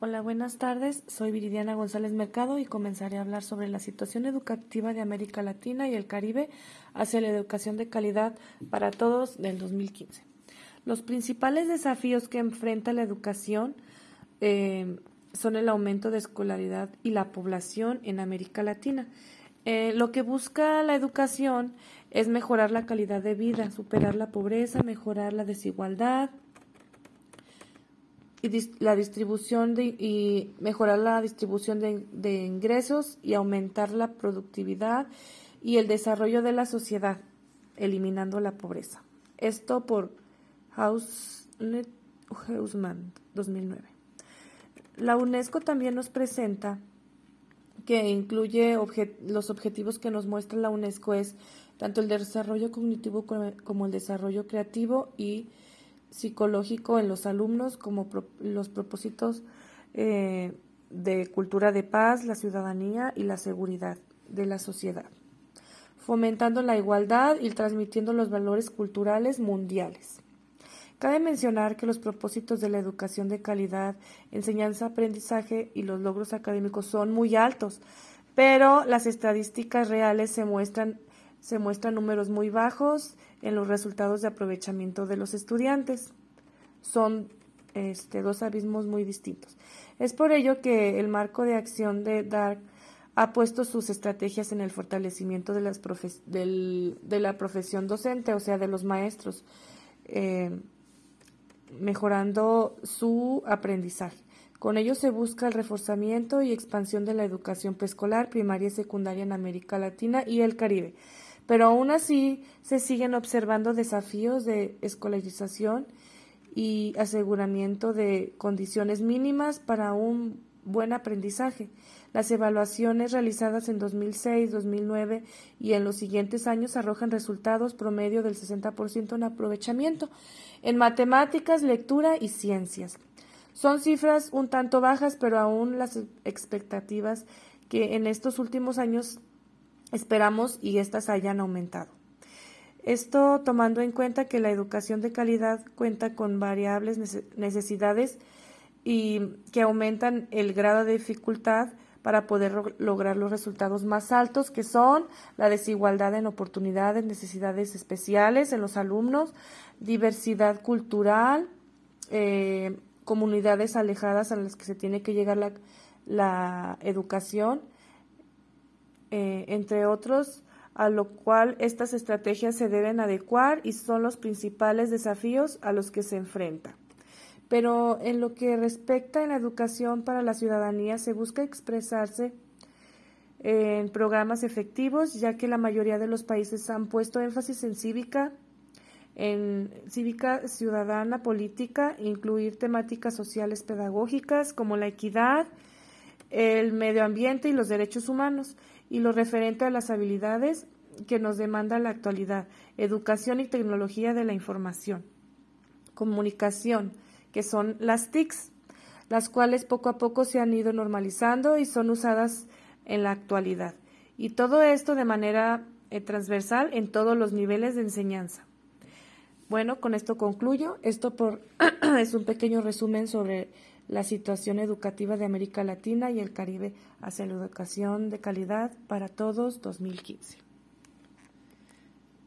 Hola, buenas tardes. Soy Viridiana González Mercado y comenzaré a hablar sobre la situación educativa de América Latina y el Caribe hacia la educación de calidad para todos del 2015. Los principales desafíos que enfrenta la educación eh, son el aumento de escolaridad y la población en América Latina. Eh, lo que busca la educación es mejorar la calidad de vida, superar la pobreza, mejorar la desigualdad, y la distribución de, y mejorar la distribución de, de, ingresos y aumentar la productividad y el desarrollo de la sociedad, eliminando la pobreza. Esto por Hausmann 2009. La UNESCO también nos presenta que incluye los objetivos que nos muestra la UNESCO es tanto el desarrollo cognitivo como el desarrollo creativo y psicológico en los alumnos como los propósitos eh, de cultura de paz, la ciudadanía y la seguridad de la sociedad, fomentando la igualdad y transmitiendo los valores culturales mundiales. Cabe mencionar que los propósitos de la educación de calidad, enseñanza, aprendizaje y los logros académicos son muy altos, pero las estadísticas reales se muestran se muestran números muy bajos en los resultados de aprovechamiento de los estudiantes. Son este, dos abismos muy distintos. Es por ello que el marco de acción de DARC ha puesto sus estrategias en el fortalecimiento de, las de la profesión docente, o sea, de los maestros, eh, mejorando su aprendizaje. Con ello se busca el reforzamiento y expansión de la educación preescolar, primaria y secundaria en América Latina y el Caribe pero aún así se siguen observando desafíos de escolarización y aseguramiento de condiciones mínimas para un buen aprendizaje. Las evaluaciones realizadas en 2006, 2009 y en los siguientes años arrojan resultados promedio del 60% en aprovechamiento en matemáticas, lectura y ciencias. Son cifras un tanto bajas, pero aún las expectativas que en estos últimos años Esperamos y éstas hayan aumentado. Esto tomando en cuenta que la educación de calidad cuenta con variables necesidades y que aumentan el grado de dificultad para poder lograr los resultados más altos, que son la desigualdad en oportunidades, necesidades especiales en los alumnos, diversidad cultural, eh, comunidades alejadas a las que se tiene que llegar la, la educación, eh, entre otros, a lo cual estas estrategias se deben adecuar y son los principales desafíos a los que se enfrenta. Pero en lo que respecta a la educación para la ciudadanía, se busca expresarse en programas efectivos, ya que la mayoría de los países han puesto énfasis en cívica, en cívica ciudadana política, incluir temáticas sociales pedagógicas como la equidad, el medio ambiente y los derechos humanos y lo referente a las habilidades que nos demanda la actualidad, educación y tecnología de la información, comunicación, que son las TICs, las cuales poco a poco se han ido normalizando y son usadas en la actualidad. Y todo esto de manera eh, transversal en todos los niveles de enseñanza. Bueno, con esto concluyo. Esto por, es un pequeño resumen sobre la situación educativa de América Latina y el Caribe hacia la educación de calidad para todos 2015.